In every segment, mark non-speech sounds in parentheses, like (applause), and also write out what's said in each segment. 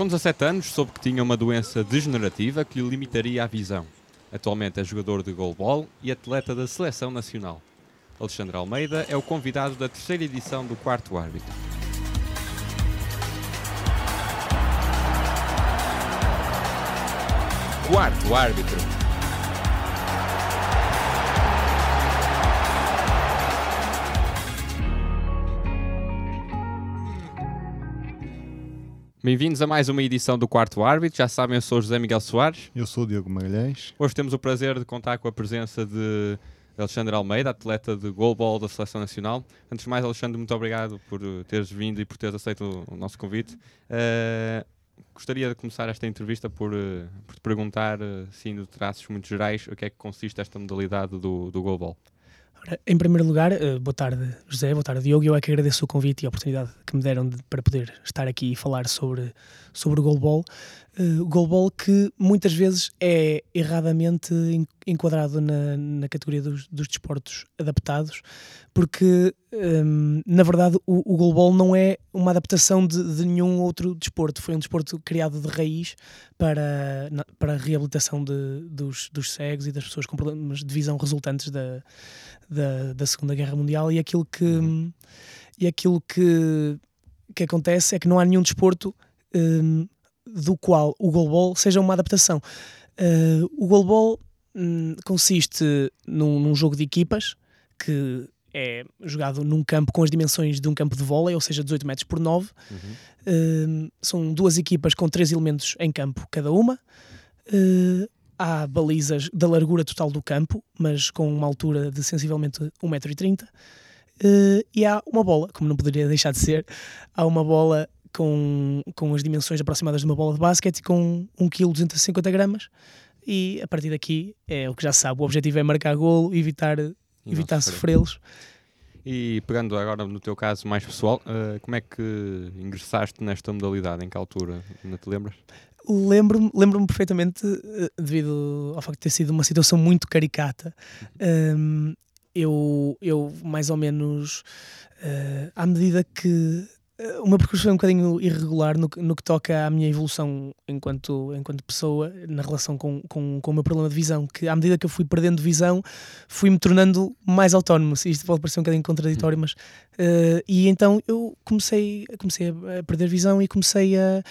Com 17 anos, soube que tinha uma doença degenerativa que lhe limitaria a visão. Atualmente é jogador de goalball e atleta da seleção nacional. Alexandre Almeida é o convidado da terceira edição do Quarto Árbitro. Quarto Árbitro. Bem-vindos a mais uma edição do Quarto Árbitro. Já sabem, eu sou José Miguel Soares. Eu sou o Diogo Magalhães. Hoje temos o prazer de contar com a presença de Alexandre Almeida, atleta de goalball da Seleção Nacional. Antes de mais, Alexandre, muito obrigado por teres vindo e por teres aceito o nosso convite. Uh, gostaria de começar esta entrevista por, uh, por te perguntar, uh, sim, de traços muito gerais, o que é que consiste esta modalidade do, do goalball. Em primeiro lugar, boa tarde José, boa tarde Diogo. Eu é que agradeço o convite e a oportunidade que me deram de, para poder estar aqui e falar sobre, sobre o goalball uh, goalball que muitas vezes é erradamente enquadrado na, na categoria dos, dos desportos adaptados, porque um, na verdade o, o goalball não é uma adaptação de, de, nenhum outro desporto, foi um desporto criado de raiz para, na, para a reabilitação de, dos, dos cegos e das pessoas com problemas de visão resultantes da, da, da Segunda Guerra Mundial e aquilo que, uhum. e aquilo que, que acontece é que não há nenhum desporto um, do qual o goalball seja uma adaptação. Uh, o goalball um, consiste num, num, jogo de equipas que é jogado num campo com as dimensões de um campo de vôlei, ou seja, 18 metros por 9. Uhum. Uh, são duas equipas com três elementos em campo cada uma. Uh, há balizas da largura total do campo, mas com uma altura de sensivelmente 1,30m. Uh, e há uma bola, como não poderia deixar de ser, há uma bola com, com as dimensões aproximadas de uma bola de basquete e com 1 kg 250 gramas e a partir daqui é o que já sabe, o objetivo é marcar golo, evitar, evitar sofrê-los. E pegando agora no teu caso mais pessoal, uh, como é que ingressaste nesta modalidade? Em que altura? Não te lembras? Lembro-me lembro perfeitamente, uh, devido ao facto de ter sido uma situação muito caricata. Um, eu, eu, mais ou menos, uh, à medida que o meu percurso foi um bocadinho irregular no, no que toca à minha evolução enquanto, enquanto pessoa, na relação com, com, com o meu problema de visão, que à medida que eu fui perdendo visão, fui-me tornando mais autónomo. Isto pode parecer um bocadinho contraditório, mas. Uh, e então eu comecei, comecei a perder visão e comecei a,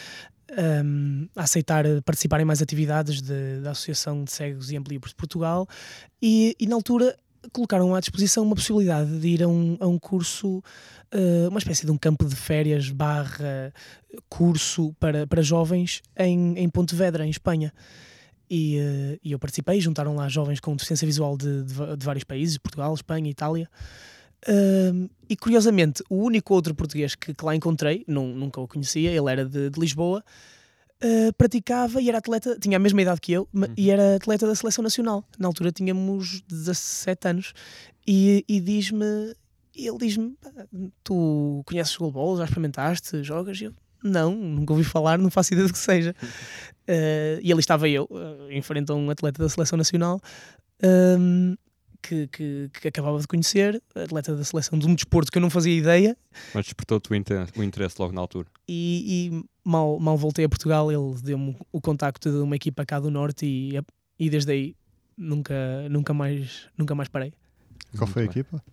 um, a aceitar participar em mais atividades de, da Associação de Cegos e Ambliopes de Portugal e, e na altura colocaram à disposição uma possibilidade de ir a um, a um curso, uh, uma espécie de um campo de férias barra curso para, para jovens em, em Pontevedra, em Espanha. E, uh, e eu participei, juntaram lá jovens com deficiência visual de, de, de vários países, Portugal, Espanha, Itália. Uh, e curiosamente, o único outro português que, que lá encontrei, nunca o conhecia, ele era de, de Lisboa, uh, praticava e era atleta, tinha a mesma idade que eu, uhum. e era atleta da seleção nacional. Na altura tínhamos 17 anos. E, e diz-me, ele diz-me: Tu conheces o goalball? Já experimentaste? Jogas? E eu, não, nunca ouvi falar, não faço ideia do que seja. Uh, e ali estava eu, uh, em frente a um atleta da seleção nacional. Um, que, que, que, acabava de conhecer, atleta da seleção de um desporto que eu não fazia ideia. Mas despertou-te o interesse, o interesse logo na altura. E, mal, mal voltei a Portugal, ele deu-me o contacto de uma equipa cá do Norte e, e desde aí nunca, nunca, mais, nunca mais parei. Qual foi a equipa?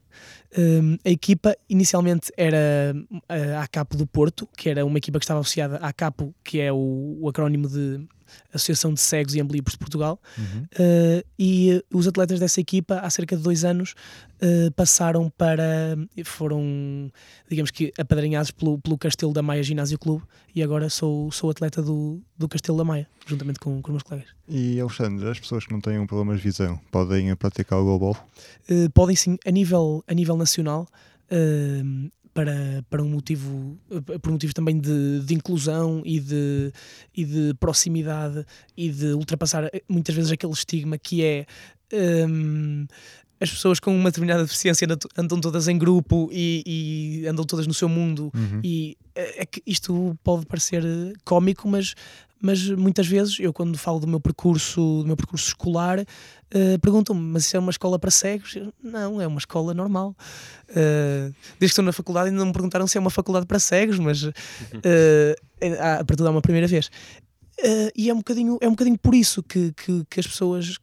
Um, a equipa inicialmente era a ACAPO do Porto, que era uma equipa que estava associada à ACAPO, que é o, o acrónimo de Associação de Cegos e Ambliopes de Portugal, uhum. uh, e os atletas dessa equipa, há cerca de dois anos, uh, passaram para. foram, digamos que, apadrinhados pelo, pelo Castelo da Maia Ginásio Clube, e agora sou, sou atleta do, do Castelo da Maia, juntamente com, com os meus colegas. E, Alexandre, as pessoas que não têm um problema de visão podem praticar o goalball? Uh, podem sim, a nível, a nível nacional. Uh, para, para um motivo, por motivos também de, de inclusão e de, e de proximidade e de ultrapassar eh, muitas vezes aquele estigma que é um, as pessoas com uma determinada deficiência andam todas em grupo e, e andam todas no seu mundo uhum. e eh, é que isto pode parecer cómico, mas mas muitas vezes eu quando falo do meu percurso, do meu percurso escolar, uh, perguntam-me, mas isso é uma escola para cegos? Eu, não, é uma escola normal. Uh, desde que estou na faculdade ainda não me perguntaram se é uma faculdade para cegos, mas uh, a partir uma primeira vez. Uh, e é um bocadinho, é um bocadinho por isso que, que, que as pessoas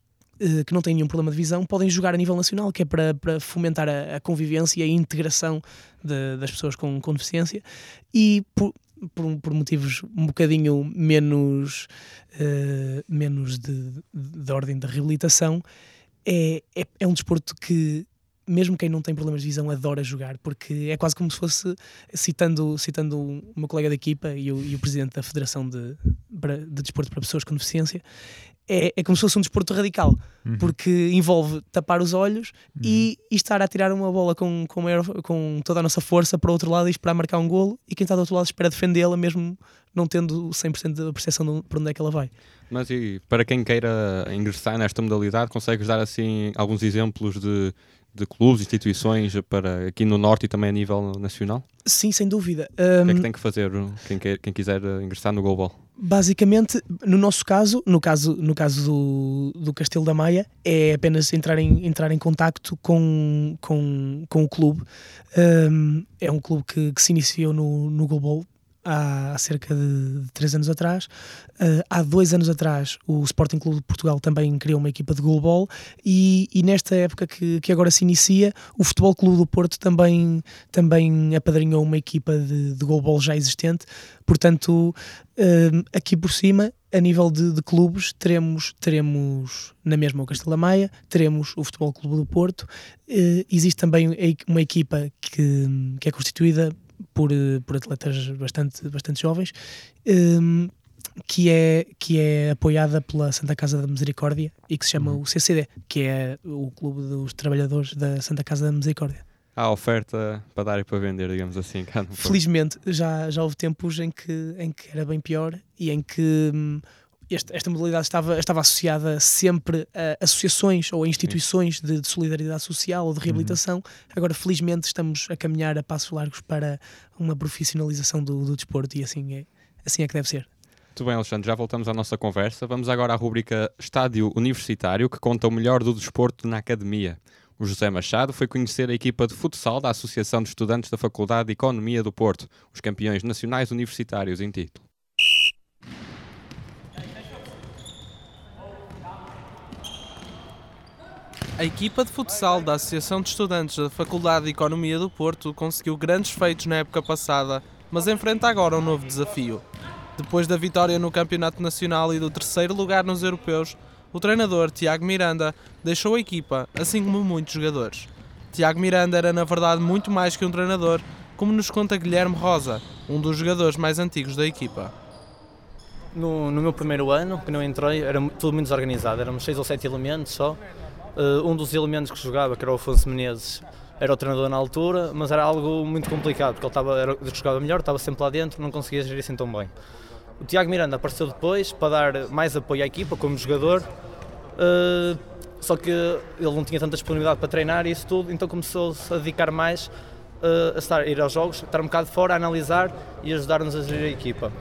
que não têm nenhum problema de visão podem jogar a nível nacional, que é para, para fomentar a, a convivência e a integração de, das pessoas com, com deficiência e por, por, por, motivos um bocadinho menos, uh, menos de, de, de, ordem da reabilitação, é, é, é um desporto que mesmo quem não tem problemas de visão adora jogar, porque é quase como se fosse, citando, citando meu colega de equipa e o, e o presidente da Federação de, de Desporto para Pessoas com Deficiência, é, é como se fosse um desporto radical, uhum. porque envolve tapar os olhos uhum. e, e, estar a tirar uma bola com, com, maior, com toda a nossa força para o outro lado e esperar marcar um golo, e quem está do outro lado espera defendê-la, mesmo não tendo 100% da percepção de para onde é que ela vai. Mas e para quem queira ingressar nesta modalidade, consegues dar assim alguns exemplos de de clubes, instituições para aqui no Norte e também a nível nacional? Sim, sem dúvida. Um, o que é que tem que fazer quem, quer, quem quiser ingressar no Goalball? Basicamente, no nosso caso, no caso, no caso do, do Castelo da Maia, é apenas entrar em, entrar em contacto com, com, com o clube. Um, é um clube que, que se iniciou no, no Goalball há, cerca de, três anos atrás. Uh, há dois anos atrás, o Sporting Clube de Portugal também criou uma equipa de goalball e, e nesta época que, que agora se inicia, o Futebol Clube do Porto também, também apadrinhou uma equipa de, de goalball já existente. Portanto, uh, aqui por cima, a nível de, de, clubes, teremos, teremos na mesma o Castelo Maia, teremos o Futebol Clube do Porto. Uh, existe também uma equipa que, que é constituída por, eh, por atletas bastante, bastante jovens, um, que, é, que é apoiada pela Santa Casa da Misericórdia e que se chama uhum. o CCD, que é o Clube dos Trabalhadores da Santa Casa da Misericórdia. Há oferta para dar e para vender, digamos assim. Felizmente, já, já houve tempos em que, em que era bem pior e em que hum, este, esta modalidade estava, estava associada sempre a associações ou a instituições de, de solidariedade social ou de reabilitação. Uhum. Agora, felizmente, estamos a caminhar a passos largos para uma profissionalização do, do desporto e assim é, assim é que deve ser. Muito bem, Alexandre, já voltamos à nossa conversa. Vamos agora à rubrica Estádio Universitário, que conta o melhor do desporto na academia. O José Machado foi conhecer a equipa de futsal da Associação de Estudantes da Faculdade de Economia do Porto, os campeões nacionais universitários em título. A equipa de futsal da Associação de Estudantes da Faculdade de Economia do Porto conseguiu grandes feitos na época passada, mas enfrenta agora um novo desafio. Depois da vitória no Campeonato Nacional e do terceiro lugar nos Europeus, o treinador Tiago Miranda deixou a equipa, assim como muitos jogadores. Tiago Miranda era na verdade muito mais que um treinador, como nos conta Guilherme Rosa, um dos jogadores mais antigos da equipa. No, no meu primeiro ano, que não entrei, era tudo muito desorganizado, éramos seis ou sete elementos só, Uh, um dos elementos que jogava, que era o Afonso Menezes, era o treinador na altura, mas era algo muito complicado, porque ele estava, era, jogava melhor, estava sempre lá dentro, não conseguia gerir assim tão bem. O Tiago Miranda apareceu depois para dar mais apoio à equipa como jogador, uh, só que ele não tinha tanta disponibilidade para treinar e isso tudo, então começou-se a dedicar mais uh, a, estar, a ir aos jogos, estar um bocado fora, a analisar e ajudar-nos a gerir a equipa.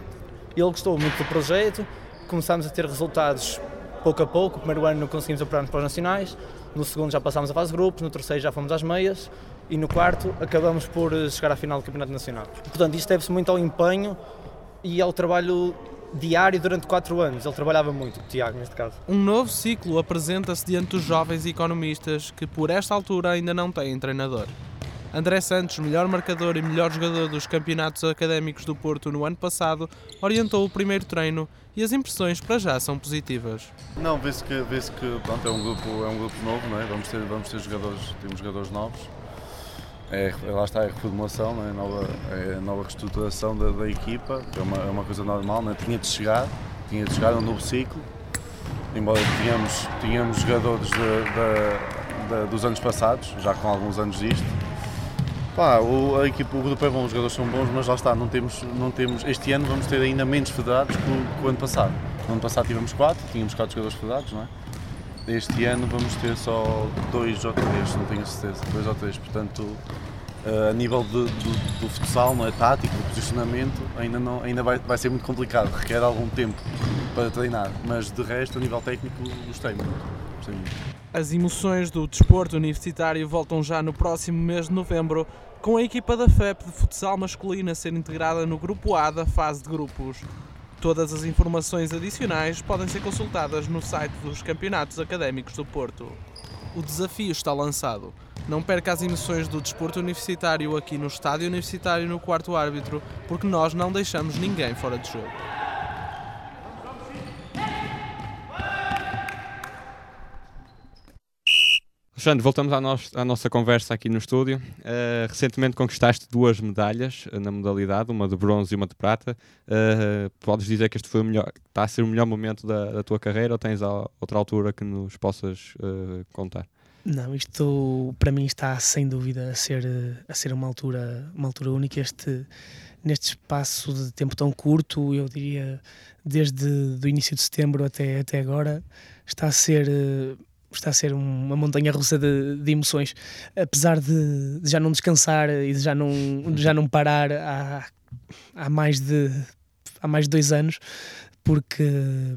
Ele gostou muito do projeto, começámos a ter resultados pouco a pouco. O primeiro ano conseguimos apurar-nos para os nacionais, no segundo já passámos a fase de grupos, no terceiro já fomos às meias e no quarto acabamos por eh, chegar à final do Campeonato Nacional. Portanto, isto deve-se muito ao empenho e ao trabalho diário durante quatro anos. Ele trabalhava muito, Tiago, neste caso. Um novo ciclo apresenta-se diante dos jovens economistas que, por esta altura, ainda não têm treinador. André Santos, melhor marcador e melhor jogador dos campeonatos académicos do Porto no ano passado, orientou o primeiro treino e as impressões para já são positivas. Não, vê-se que, vê que pronto, é, um grupo, é um grupo novo, não é? vamos, ter, vamos ter jogadores, temos jogadores novos. É, lá está a reformulação, é? nova, é nova reestruturação da, da equipa, é uma, é uma coisa normal, não é? tinha de chegar, tinha de chegar a um novo ciclo, embora tínhamos, tínhamos jogadores de, de, de, dos anos passados, já com alguns anos disto, Pá, o, a equipa, o grupo é bom, os jogadores são bons, mas lá está, não temos, não temos, este ano vamos ter ainda menos federados que o, que o ano passado. No ano passado tivemos quatro, tínhamos quatro jogadores federados, não é? Este ano vamos ter só dois ou três, não tenho certeza, dois ou três, portanto, uh, a nível de, do, do futsal, não é tático, do posicionamento, ainda, não, ainda vai, vai ser muito complicado, requer algum tempo para treinar. Mas de resto, a nível técnico, gostei muito. As emoções do desporto universitário voltam já no próximo mês de novembro, com a equipa da FEP de futsal masculino a ser integrada no grupo A da fase de grupos. Todas as informações adicionais podem ser consultadas no site dos Campeonatos Académicos do Porto. O desafio está lançado. Não perca as emoções do desporto universitário aqui no Estádio Universitário no quarto árbitro, porque nós não deixamos ninguém fora de jogo. Alexandre, voltamos à, à nossa conversa aqui no estúdio. Uh, recentemente conquistaste duas medalhas uh, na modalidade, uma de bronze e uma de prata. Uh, podes dizer que este foi o melhor, está a ser o melhor momento da, da tua carreira ou tens outra altura que nos possas uh, contar? Não, isto para mim está sem dúvida a ser, eh, a ser uma, altura, uma altura única. Este, neste espaço de tempo tão curto, eu diria desde o início de setembro até, até agora, está a ser. Está a ser um- uma montanha russa de, de emoções, apesar de, de já não descansar e de já não, de já não parar há, há, mais de, há mais de dois anos, porque,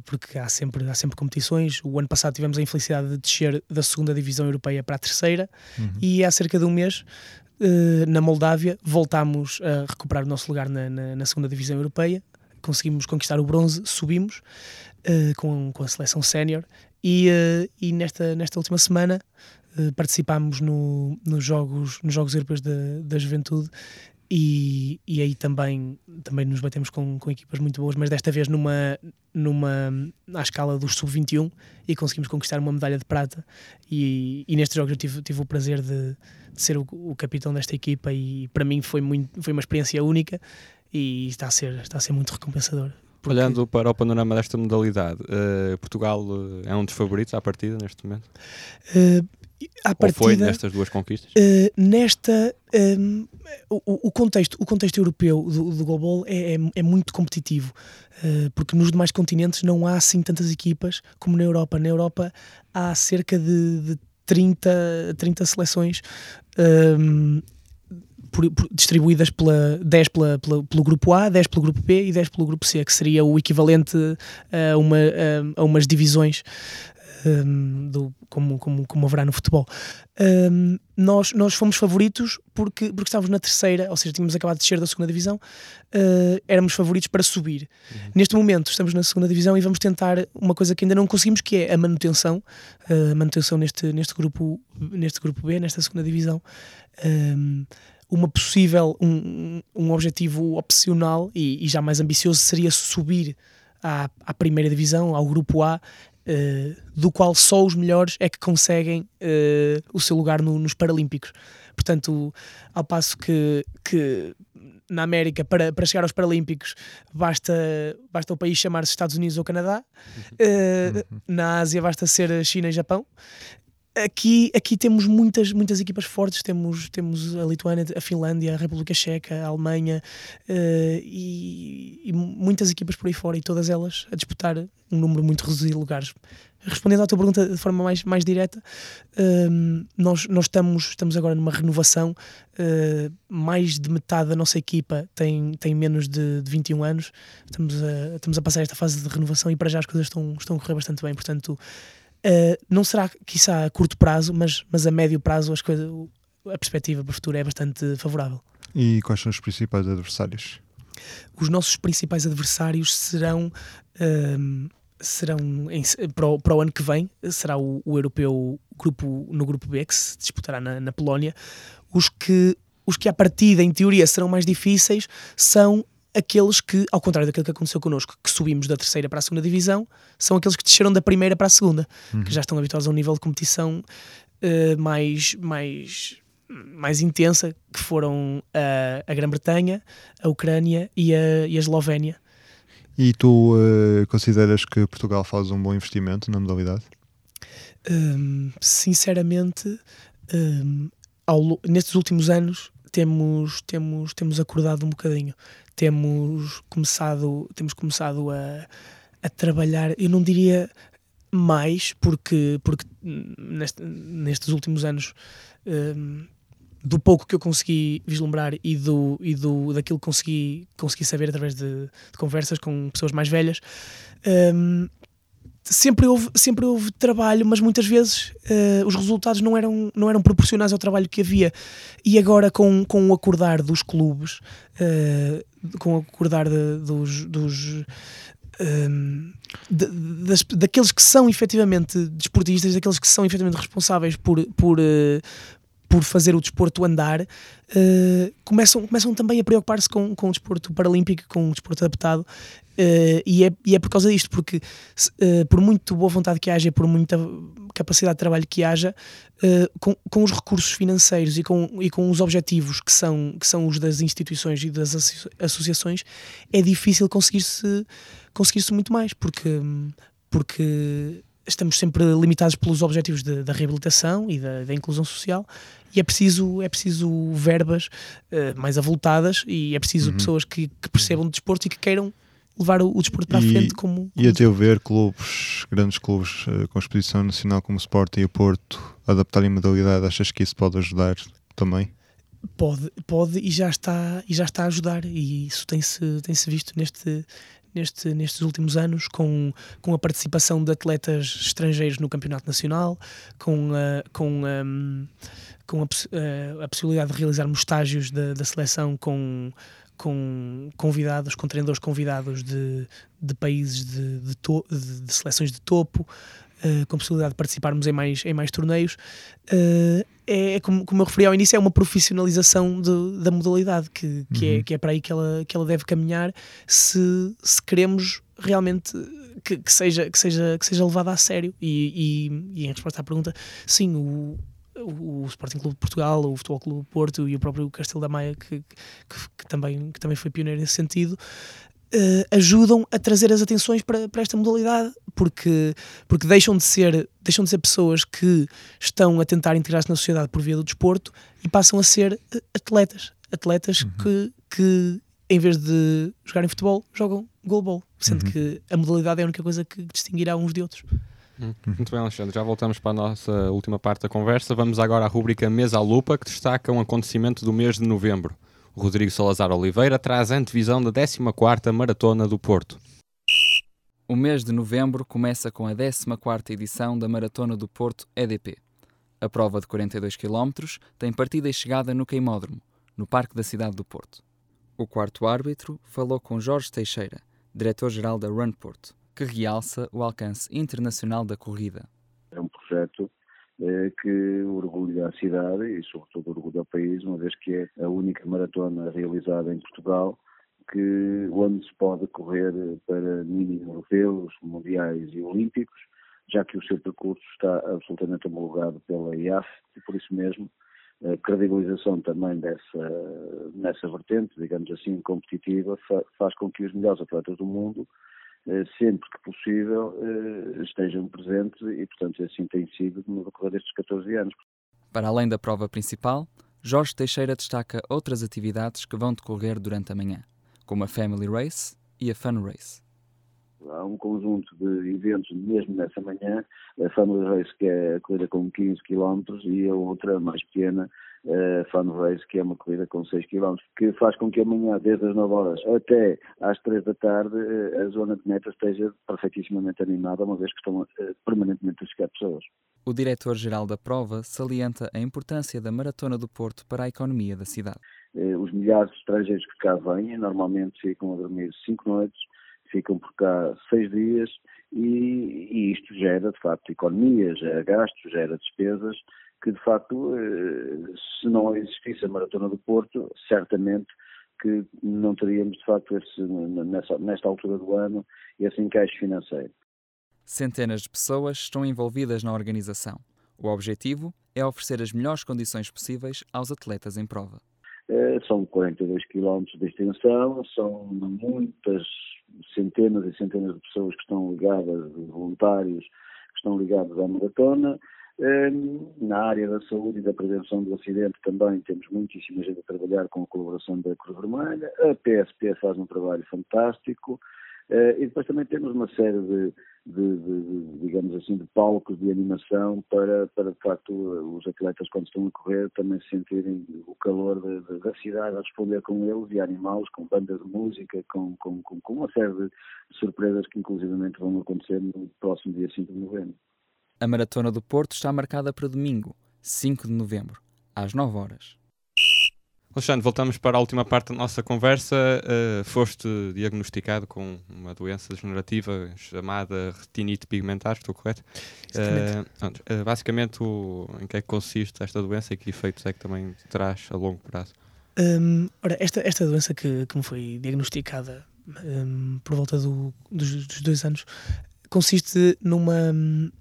porque há, sempre, há sempre competições. O ano passado tivemos a infelicidade de descer da segunda divisão europeia para a terceira e há cerca de um mês, eh, na Moldávia, voltámos a recuperar o nosso lugar na, na- na segunda divisão europeia. Conseguimos conquistar o bronze, subimos eh, com, com a seleção sénior. E, eh, e nesta, nesta última semana eh, participámos no, nos, jogos, nos Jogos Europeus da, da Juventude. E, e aí também, também nos batemos com, com equipas muito boas, mas desta vez numa, numa, à escala dos sub-21 e conseguimos conquistar uma medalha de prata. E, e nestes jogos eu tive, tive o prazer de, de ser o, o capitão desta equipa e para mim foi, muito, foi uma experiência única e está a ser, está a ser muito recompensador. Porque- Olhando para o panorama desta modalidade, uh, Portugal uh, é um dos favoritos à partida neste momento? Eh, à Ou foi partida, nestas duas conquistas? Uh, nesta um, o, o contexto o contexto europeu do, do global é, é, é muito competitivo uh, porque nos demais continentes não há assim tantas equipas como na Europa na Europa há cerca de, de 30 30 seleções um, por- por- distribuídas pela 10 pela, pela- pelo grupo A, 10 pelo grupo B e 10 pelo grupo C, que seria o equivalente a, uma, a, a umas divisões um, do, como, como, como haverá no futebol. Um, nós, nós fomos favoritos porque, porque estávamos na terceira, ou seja, tínhamos acabado de descer da segunda divisão, uh, éramos favoritos para subir. Neste momento estamos na segunda divisão e vamos tentar uma coisa que ainda não conseguimos, que é a manutenção, uh, a manutenção neste, neste, grupo, neste grupo B, nesta segunda divisão. Um, uma possível, um, um objetivo opcional e, e já mais ambicioso seria subir à, à primeira divisão, ao grupo A, eh, do qual só os melhores é que conseguem eh, o seu lugar no- nos Paralímpicos. Portanto, ao passo que, que na América, para, para chegar aos Paralímpicos, basta, basta o país chamar-se Estados Unidos ou Canadá, eh, na Ásia basta ser China e Japão. Aqui, aqui temos muitas, muitas equipas fortes, temos, temos a Lituânia, a Finlândia, a República Checa, a Alemanha eh, e, e muitas equipas por aí fora e todas elas a disputar um número muito reduzido de lugares. Respondendo à tua pergunta de forma mais, mais direta, hum, nós, nós estamos, estamos agora numa renovação. eh, mais de metade da nossa equipa tem, tem menos de, de 21 anos. Estamos a, estamos a passar esta fase de renovação e para já as coisas estão, estão a correr bastante bem. Portanto, eh, não será, quiçá, a curto prazo, mas, mas a médio prazo as coisas, a perspectiva para o futuro é bastante favorável. E quais são os principais adversários? Os nossos principais adversários serão. hum, serão em- para, o, para o ano que vem será o, o europeu grupo, no grupo B que se disputará na, na Polónia os que os que à partida em teoria serão mais difíceis são aqueles que ao contrário daquilo que aconteceu connosco que subimos da terceira para a segunda divisão são aqueles que desceram da primeira para a segunda que já estão habituados a um nível de competição eh, mais mais mais intensa que foram a, a Grã-Bretanha a Ucrânia e a, e a Eslovénia E tu eh, consideras que Portugal faz um bom investimento na modalidade? Hum, sinceramente, hum, ao nestes últimos anos temos, temos, temos acordado um bocadinho. Temos começado, temos começado a, a trabalhar, eu não diria mais, porque, porque neste- nestes últimos anos hum, do pouco que eu consegui vislumbrar e, do, e do, daquilo que consegui, consegui saber através de, de conversas com pessoas mais velhas, um, sempre houve, sempre houve trabalho, mas muitas vezes uh, os resultados não eram, não eram proporcionais ao trabalho que havia. E agora, com, com o acordar dos clubes, uh, com o acordar de, dos. dos um, de, das, daqueles que são efetivamente desportistas, daqueles que são efetivamente responsáveis por, por, uh, por fazer o desporto andar, uh, começam, começam também a preocupar-se com, com o desporto paralímpico, com o desporto adaptado, uh, e, é, e é por causa disto, porque uh, por muito boa vontade que haja, por muita capacidade de trabalho que haja, com, com os recursos financeiros e com, e com os objetivos que são, que são os das instituições e das associações, é difícil conseguir-se conseguir -se muito mais, porque, porque estamos sempre limitados pelos objetivos de, da reabilitação e da, da, inclusão social e é preciso, é preciso verbas uh, mais avultadas e é preciso uhum. pessoas que, que, percebam de desporto e que queiram levar o, o desporto para e, a frente como, como... E a teu ver, clubes, grandes clubes uh, com exposição nacional como o Sport e o Porto adaptarem modalidade, achas que isso pode ajudar também? Pode, pode e já está, e já está a ajudar e isso tem-se tem -se visto neste, neste, nestes últimos anos, com, com a participação de atletas estrangeiros no Campeonato Nacional, com, uh, com, um, com a, uh, a, possibilidade de realizarmos estágios da, da seleção com, com convidados, com treinadores convidados de, de países de, de, to, de, de seleções de topo, uh, com a possibilidade de participarmos em mais, em mais torneios. Uh, é, como, como eu referi ao início, é uma profissionalização de, da modalidade, que, que, é, uhum. é, que é para aí que ela, que ela deve caminhar se, se queremos realmente que, que, seja, que, seja, que seja levada a sério. E, e, e em resposta à pergunta, sim, o, o Sporting Clube de Portugal, o Futebol Clube Porto e o próprio Castelo da Maia, que, que, que, também, que também foi pioneiro nesse sentido, uh, ajudam a trazer as atenções para, para esta modalidade, porque, porque deixam, de ser, deixam de ser pessoas que estão a tentar integrar-se na sociedade por via do desporto e passam a ser eh, atletas. Atletas uhum. que, que, em vez de jogarem futebol, jogam goalball, sendo uhum. que a modalidade é a única coisa que distinguirá uns de outros. Hum, muito bem, Alexandre. Já voltamos para a nossa última parte da conversa. Vamos agora à rubrica Mesa à Lupa, que destaca um acontecimento do mês de novembro. Rodrigo Salazar Oliveira traz a antevisão da 14ª Maratona do Porto. O mês de novembro começa com a 14ª edição da Maratona do Porto EDP. A prova de 42 km tem partida e chegada no Queimódromo, no Parque da cidade do Porto. O quarto árbitro falou com Jorge Teixeira, diretor-geral da Run Porto, que realça o alcance internacional da corrida. É um projeto que orgulha a cidade e, sobretudo, orgulha o país, uma vez que é a única maratona realizada em Portugal que, onde se pode correr para mini europeus, mundiais e olímpicos, já que o seu percurso está absolutamente homologado pela IAF e, por isso mesmo, a credibilização também dessa, nessa vertente, digamos assim, competitiva, faz com que os melhores atletas do mundo sempre que possível, eh, estejam presentes e, portanto, assim tem sido no decorrer destes 14 anos. Para além da prova principal, Jorge Teixeira destaca outras atividades que vão decorrer durante a manhã, como a Family Race e a Fun Race. Há um conjunto de eventos mesmo nessa manhã, a Family Race que é a corrida com 15 km e a outra mais pequena, uh, Fun Race, que é uma corrida com 6 km, que faz com que amanhã, desde as 9 horas até às 3 da tarde, uh, a zona de meta esteja perfeitíssimamente animada, uma vez que estão uh, permanentemente a chegar pessoas. O diretor-geral da prova salienta a importância da Maratona do Porto para a economia da cidade. Os milhares de estrangeiros que cá vêm, normalmente ficam a dormir 5 noites, ficam por cá 6 dias e, e, isto gera, de facto, economia, gera gastos, gera despesas que de facto, eh, se não existisse a Maratona do Porto, certamente que não teríamos de facto esse, nessa, nesta altura do ano esse encaixe financeiro. Centenas de pessoas estão envolvidas na organização. O objetivo é oferecer as melhores condições possíveis aos atletas em prova. É, são 42 quilómetros de extensão, são muitas centenas e centenas de pessoas que estão ligadas, voluntários, que estão ligados à maratona. Na área da saúde e da prevenção do acidente também temos muitíssima gente a trabalhar com a colaboração da Cruz Vermelha. A PSP faz um trabalho fantástico. Uh, e depois também temos uma série de, de, de, de, digamos assim, de palcos de animação para, para de facto os atletas quando estão a correr também sentirem o calor da cidade a responder com eles e animá-los com bandas de música, com, com, com, com uma série de surpresas que inclusivamente vão acontecer no próximo dia 5 de novembro. A Maratona do Porto está marcada para domingo, 5 de novembro, às 9 horas. Alexandre, voltamos para a última parte da nossa conversa. Uh, foste diagnosticado com uma doença degenerativa chamada retinite pigmentar, estou correto? Uh, uh, basicamente, o, em que é que consiste esta doença e que efeitos é que também traz a longo prazo? Um, ora, esta, esta doença que, que me foi diagnosticada um, por volta do, dos, dos dois anos consiste numa,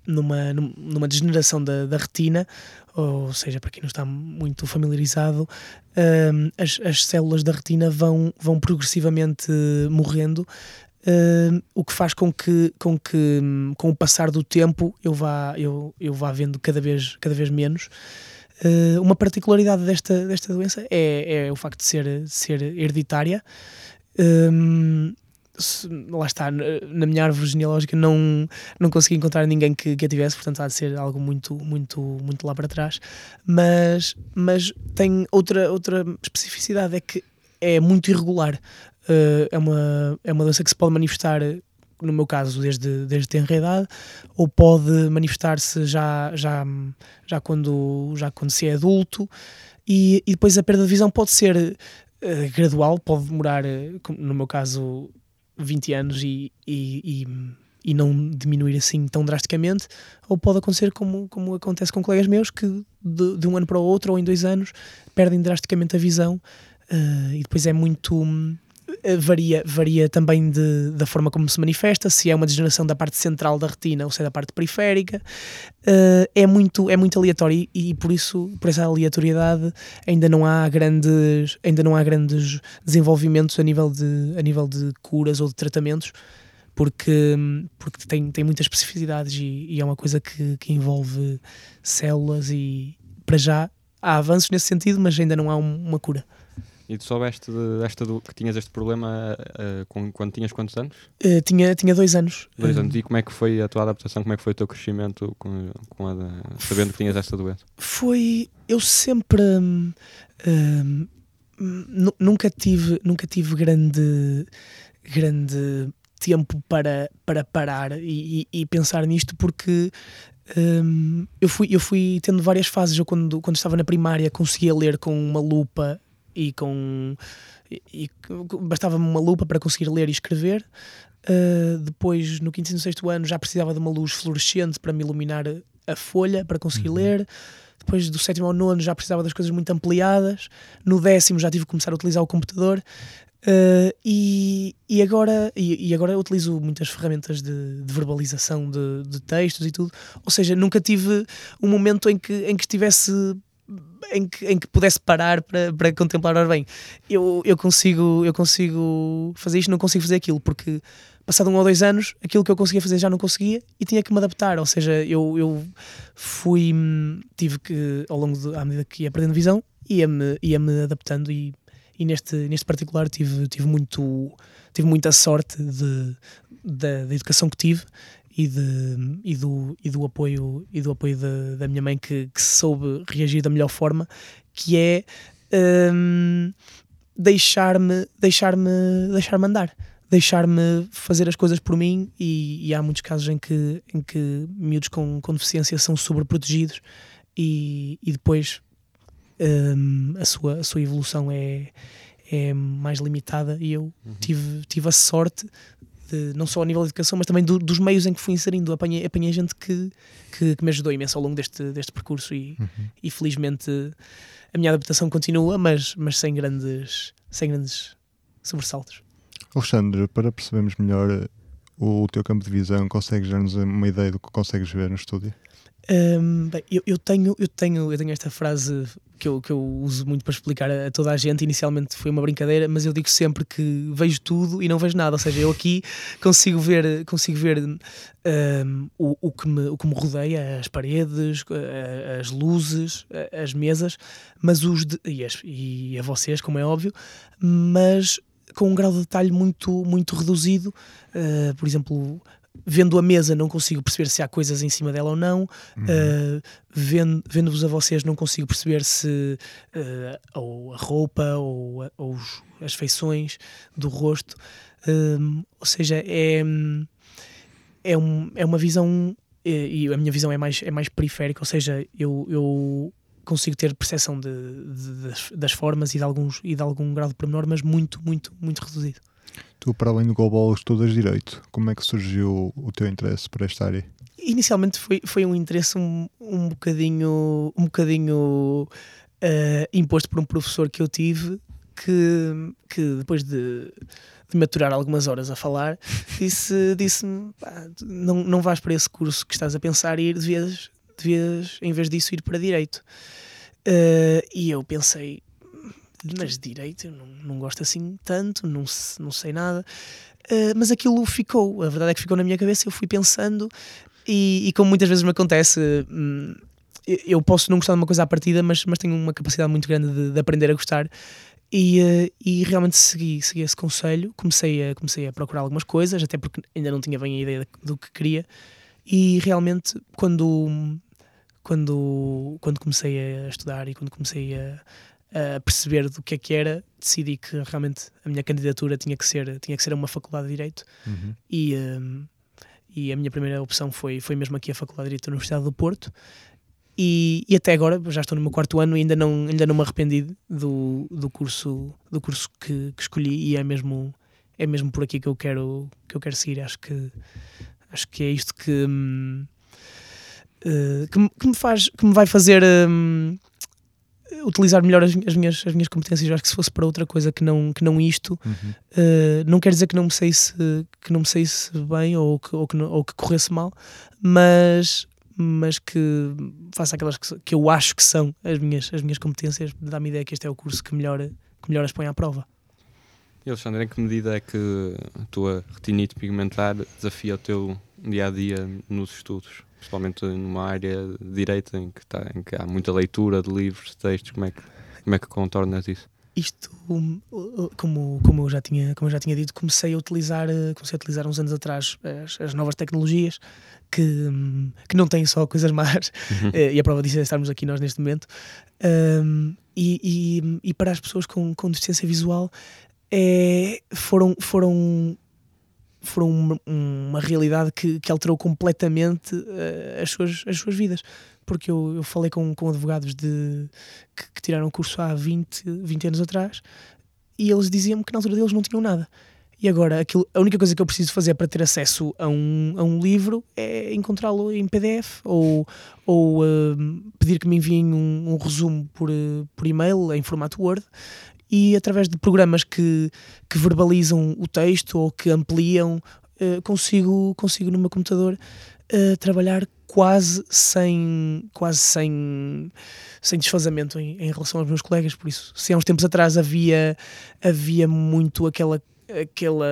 numa, numa degeneração da, da retina, ou seja, para quem não está muito familiarizado, um, as, as células da retina vão, vão progressivamente morrendo, um, o que faz com que, com que com o passar do tempo eu vá, eu, eu vá vendo cada vez, cada vez menos. Uh, uma particularidade desta, desta doença é, é o facto de ser, ser hereditária. Um, lá está, na minha árvore genealógica não, não consegui encontrar ninguém que, que a tivesse, portanto há de ser algo muito, muito, muito lá para trás. Mas, mas tem outra, outra especificidade, é que é muito irregular. Uh, é, uma, é uma doença que se pode manifestar, no meu caso, desde, desde tenra idade, ou pode manifestar-se já, já, já, quando, já quando se é adulto, e, e depois a perda de visão pode ser uh, gradual, pode demorar, no meu caso, 20 anos e, e, e, e, não diminuir assim tão drasticamente, ou pode acontecer como, como acontece com colegas meus que de, de um ano para o outro ou em dois anos perdem drasticamente a visão uh, e depois é muito eh, varia, varia também de, da forma como se manifesta, se é uma degeneração da parte central da retina ou se é da parte periférica. Uh, é, muito, é muito aleatório e, e, por isso, por essa aleatoriedade, ainda não há grandes, ainda não há grandes desenvolvimentos a nível de, a nível de curas ou de tratamentos. Porque, porque tem, tem muitas especificidades e, e é uma coisa que, que envolve células e para já há avanços nesse sentido, mas ainda não há um, uma cura. E tu soubeste desta do, que tinhas este problema uh, com, quando tinhas quantos anos? Uh, tinha, tinha dois anos. Dois anos. E como é que foi a tua adaptação? Como é que foi o teu crescimento com, com a, sabendo que tinhas esta doença? Foi. Eu sempre. Hum, hum, nunca tive, nunca tive grande, grande tempo para, para parar e, e, e pensar nisto porque um, eu, fui, eu fui tendo várias fases. Eu, quando, quando estava na primária, conseguia ler com uma lupa e com. E, bastava-me uma lupa para conseguir ler e escrever. Uh, depois, no quinto e no sexto ano, já precisava de uma luz fluorescente para me iluminar a folha, para conseguir uhum. ler. Depois do sétimo ao nono já precisava das coisas muito ampliadas. No décimo já tive que começar a utilizar o computador. Uh, e, e, agora, e, e, agora utilizo muitas ferramentas de, de verbalização de, de, textos e tudo. Ou seja, nunca tive um momento em que, em que estivesse em que, em que pudesse parar para, para contemplar, bem, eu, eu, consigo, eu consigo fazer isto, não consigo fazer aquilo, porque passado um ou dois anos, aquilo que eu conseguia fazer já não conseguia e tinha que me adaptar, ou seja, eu, eu fui, tive que, ao longo, à medida que ia perdendo visão, ia-me ia -me adaptando e, e neste, neste particular tive, tive, muito, tive muita sorte de, da, da educação que tive e, de, e, do, e do apoio, e do apoio de, da minha mãe que, que soube reagir da melhor forma, que é um, deixar-me deixar-me deixar-me andar deixar-me fazer as coisas por mim e, e, há muitos casos em que, em que miúdos com, com deficiência são sobreprotegidos e, e depois um, a, sua, a sua evolução é, é mais limitada e eu uhum. tive, tive a sorte não só a nível de educação, mas também do, dos meios em que fui inserindo. Apanhei, apanhei gente que, que, que, me ajudou imenso ao longo deste, deste percurso e, uhum. e felizmente a minha adaptação continua, mas, mas sem, grandes, sem grandes sobressaltos. Alexandre, para percebermos melhor o, o teu campo de visão, consegues dar-nos uma ideia do que consegues ver no estúdio? Um, bem, eu, eu, tenho, eu, tenho, eu tenho esta frase que eu, que eu uso muito para explicar a, a, toda a gente. Inicialmente foi uma brincadeira, mas eu digo sempre que vejo tudo e não vejo nada. Ou seja, eu aqui (laughs) consigo ver, consigo ver um, o, o, que me, o que me rodeia, as paredes, as luzes, as mesas, mas os de, e, as, e a vocês, como é óbvio, mas com um grau de detalhe muito, muito reduzido. Uh, por exemplo, vendo a mesa não consigo perceber se há coisas em cima dela ou não. Uhum. Uh, vendo, vendo-vos a vocês não consigo perceber se uh, ou a roupa ou, ou os, as feições do rosto. ou seja, é, é, um, é uma visão e, a minha visão é mais, é mais periférica, ou seja, eu, eu consigo ter percepção de, de, das, das, formas e de, alguns, e de algum grau de pormenor, mas muito, muito, muito reduzido. Tu, para além do global, estudas Direito. Como é que surgiu o teu interesse por esta área? Inicialmente foi, foi um interesse um, um bocadinho, um bocadinho uh, imposto por um professor que eu tive que, que depois de, de maturar algumas horas a falar, (laughs) disse-me: disse não, não vais para esse curso que estás a pensar ir, devias, devias em vez disso, ir para Direito. Uh, e eu pensei: mas Direito, eu não, não gosto assim tanto, não, não sei nada. Uh, mas aquilo ficou, a verdade é que ficou na minha cabeça. Eu fui pensando, e, e como muitas vezes me acontece. Hum, eu posso não gostar de uma coisa à partida, mas, mas tenho uma capacidade muito grande de, de aprender a gostar e, uh, e realmente segui, segui esse conselho, comecei a, comecei a procurar algumas coisas, até porque ainda não tinha bem a ideia do que queria, e realmente quando, quando, quando comecei a estudar e quando comecei a, a perceber do que é que era, decidi que realmente a minha candidatura tinha que ser, tinha que ser a uma faculdade de Direito uhum. e, um, e a minha primeira opção foi, foi mesmo aqui a Faculdade de Direito da Universidade do Porto e, e, até agora já estou no meu quarto ano e ainda não, ainda não me arrependi do, do curso, do curso que, que escolhi e é mesmo, é mesmo por aqui que eu quero, que eu quero seguir. Acho que, acho que é isto que, hum, que, que, me faz, que me vai fazer hum, utilizar melhor as, as, minhas, as minhas competências. acho que se fosse para outra coisa que não, que não isto, uhum. uh, não quer dizer que não me saísse, que não me saísse bem ou que, ou que, ou que corresse mal, mas mas que faça aquelas que, que, eu acho que são as minhas, as minhas competências, dá-me ideia que este é o curso que melhor, que melhor as põe à prova. E Alexandre, em que medida é que a tua retinite pigmentar desafia o teu dia a dia nos estudos? Principalmente numa área de direito em que, tá, em que há muita leitura de livros, de textos, como é que, como é que contornas isso? Isto, como, como, eu já tinha, como eu já tinha dito, comecei a utilizar, comecei a utilizar uns anos atrás as, as novas tecnologias que, que não têm só coisas más, uhum. (laughs) Eh, e a prova disso é estarmos aqui nós neste momento. Um, e, e, e, para as pessoas com, com deficiência visual é, foram, foram, foram uma, uma realidade que, que alterou completamente uh, as, suas, as suas vidas. Porque eu, eu falei com, com advogados de, que, que tiraram o curso há 20, 20 anos atrás e eles diziam-me que na altura deles não tinham nada. E agora, aquilo, a única coisa que eu preciso fazer para ter acesso a um, a um livro é encontrá-lo em PDF ou, ou uh, pedir que me enviem um, um resumo por, uh, por e-mail em formato Word e através de programas que, que verbalizam o texto ou que ampliam, uh, consigo, consigo no meu computador trabalhar quase sem, quase sem, sem desfazamento em, em relação aos meus colegas. Por isso, se há uns tempos atrás havia, havia muito aquela aquela,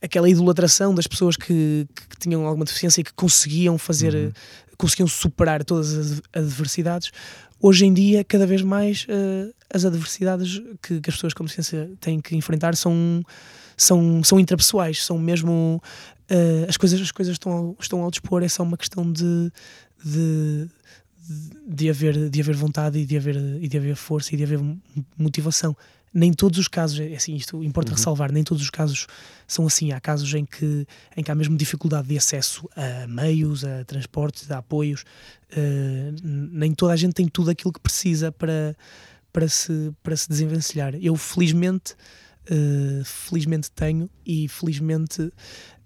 aquela idolatração das pessoas que, que, tinham alguma deficiência e que conseguiam fazer, uhum. conseguiam superar todas as adversidades. Hoje em dia, cada vez mais, uh, as adversidades que, que, as pessoas com deficiência têm que enfrentar são, são, são intrapessoais, são mesmo. Uh, as coisas, as coisas estão, ao, estão ao dispor, é só uma questão de, de, de, haver, de haver vontade e de haver, e de haver força e de haver motivação nem todos os casos, é assim, isto importa uhum. ressalvar, nem todos os casos são assim. Há casos em que, em que há mesmo dificuldade de acesso a meios, a transportes, a apoios. Uh, nem toda a gente tem tudo aquilo que precisa para, para, se, para se desenvencilhar. Eu, felizmente, uh, felizmente tenho e felizmente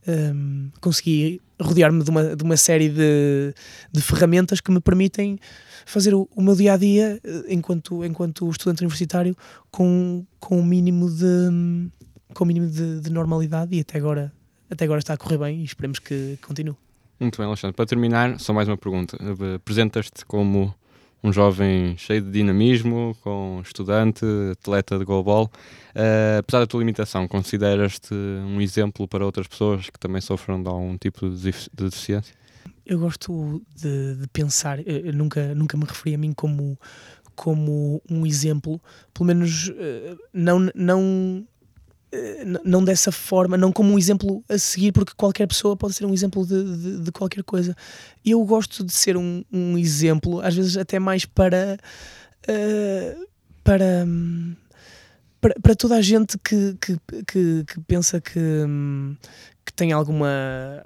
um, consegui rodear-me de uma, de uma série de, de ferramentas que me permitem fazer o, o, meu dia a dia enquanto, enquanto estudante universitário com, com o mínimo de com o mínimo de, de, normalidade e até agora, até agora está a correr bem e esperemos que continue. Muito bem, Alexandre. Para terminar, só mais uma pergunta. Apresentas-te como um jovem cheio de dinamismo, com estudante, atleta de goalball. Uh, apesar da tua limitação, consideras-te um exemplo para outras pessoas que também sofram de algum tipo de deficiência? eu gosto de, de pensar, eu nunca, nunca me referi a mim como, como um exemplo, pelo menos eh, não, não eh, não dessa forma, não como um exemplo a seguir, porque qualquer pessoa pode ser um exemplo de, de, de qualquer coisa. Eu gosto de ser um, um, exemplo, às vezes até mais para. Uh, para, para, para, toda a gente que, que, que, que pensa que, que tem alguma,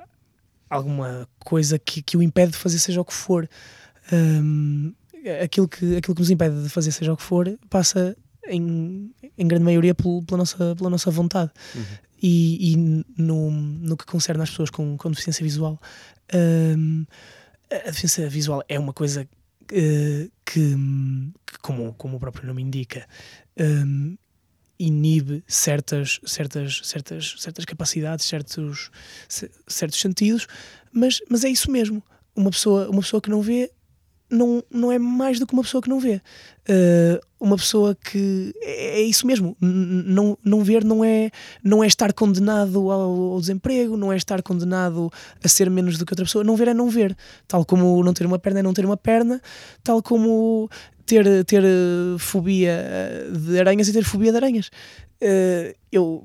alguma coisa que, que o impede de fazer seja o que for. Um, aquilo, que, aquilo que nos impede de fazer seja o que for passa em, em grande maioria pela, nossa, pela nossa vontade. Uhum. E, e no, no que concerne às pessoas com, com deficiência visual, um, a deficiência visual é uma coisa uh, que, que, como, como o próprio nome indica, um, inibe certas, certas, certas, certas capacidades, certos, certos sentidos, mas, mas é isso mesmo. Uma pessoa, uma pessoa que não vê não, não é mais do que uma pessoa que não vê. Uh, uma pessoa que é, é isso mesmo. não, não ver não é, não é estar condenado ao, ao, desemprego, não é estar condenado a ser menos do que outra pessoa. Não ver é não ver. Tal como não ter uma perna é não ter uma perna, tal como ter, ter uh, fobia eh, de aranhas e ter fobia de aranhas. Uh, eu.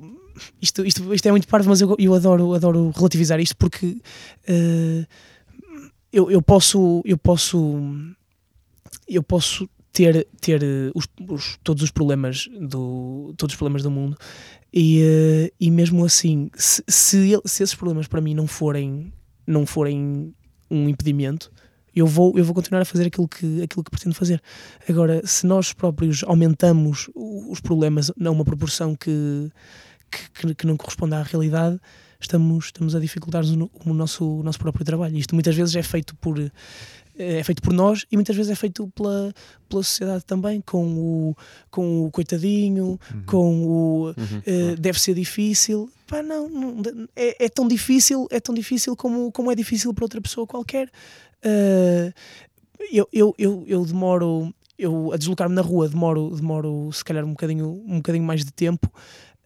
Isto, isto, isto é muito parvo, mas eu, eu adoro, adoro relativizar isto porque uh, eu, eu posso eu posso eu posso ter ter eh, os, os, todos os problemas do todos os problemas do mundo e, uh, e mesmo assim se, se, se, esses problemas para mim não forem não forem um impedimento eu vou eu vou continuar a fazer aquilo que aquilo que pretendo fazer. Agora se nós próprios aumentamos os problemas a uma proporção que que, que não corresponde à realidade estamos, estamos a dificultar o, o, nosso, o nosso próprio trabalho. Isto muitas vezes é feito por é feito por nós e muitas vezes é feito pela, pela sociedade também, com o, com o coitadinho, uhum. com o uhum, uh, deve ser difícil. Pá, não, não é, é, tão difícil, é tão difícil como, como é difícil para outra pessoa qualquer. Uh, eu, eu, eu, eu demoro, eu a deslocar-me na rua demoro, demoro se calhar um bocadinho, um bocadinho mais de tempo.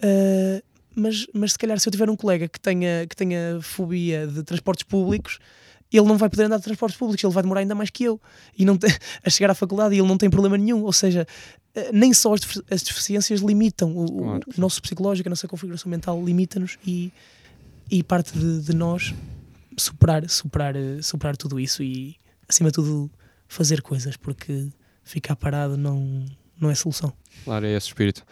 Uh, mas, mas se calhar se eu tiver um colega que tenha, que tenha fobia de transportes públicos, ele não vai poder andar de transportes públicos, ele vai demorar ainda mais que eu e não tem, (laughs) a chegar à faculdade e ele não tem problema nenhum. Ou seja, eh, nem só as, as deficiências limitam o, claro. o, nosso psicológico, a nossa configuração mental limita-nos e, e parte de, de, nós superar, superar, eh, superar tudo isso e, acima de tudo, fazer coisas, porque ficar parado não, não é solução. Claro, é esse espírito.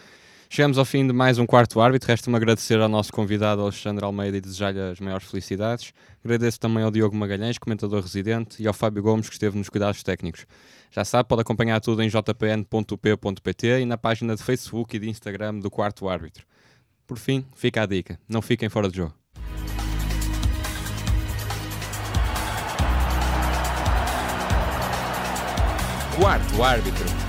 Chegamos ao fim de mais um quarto árbitro. Resta-me agradecer ao nosso convidado Alexandre Almeida e desejar-lhe as maiores felicidades. Agradeço também ao Diogo Magalhães, comentador residente, e ao Fábio Gomes, que esteve nos cuidados técnicos. Já sabe, pode acompanhar tudo em jpn.up.pt e na página de Facebook e de Instagram do Quarto Árbitro. Por fim, fica a dica: não fiquem fora de jogo. Quarto Árbitro.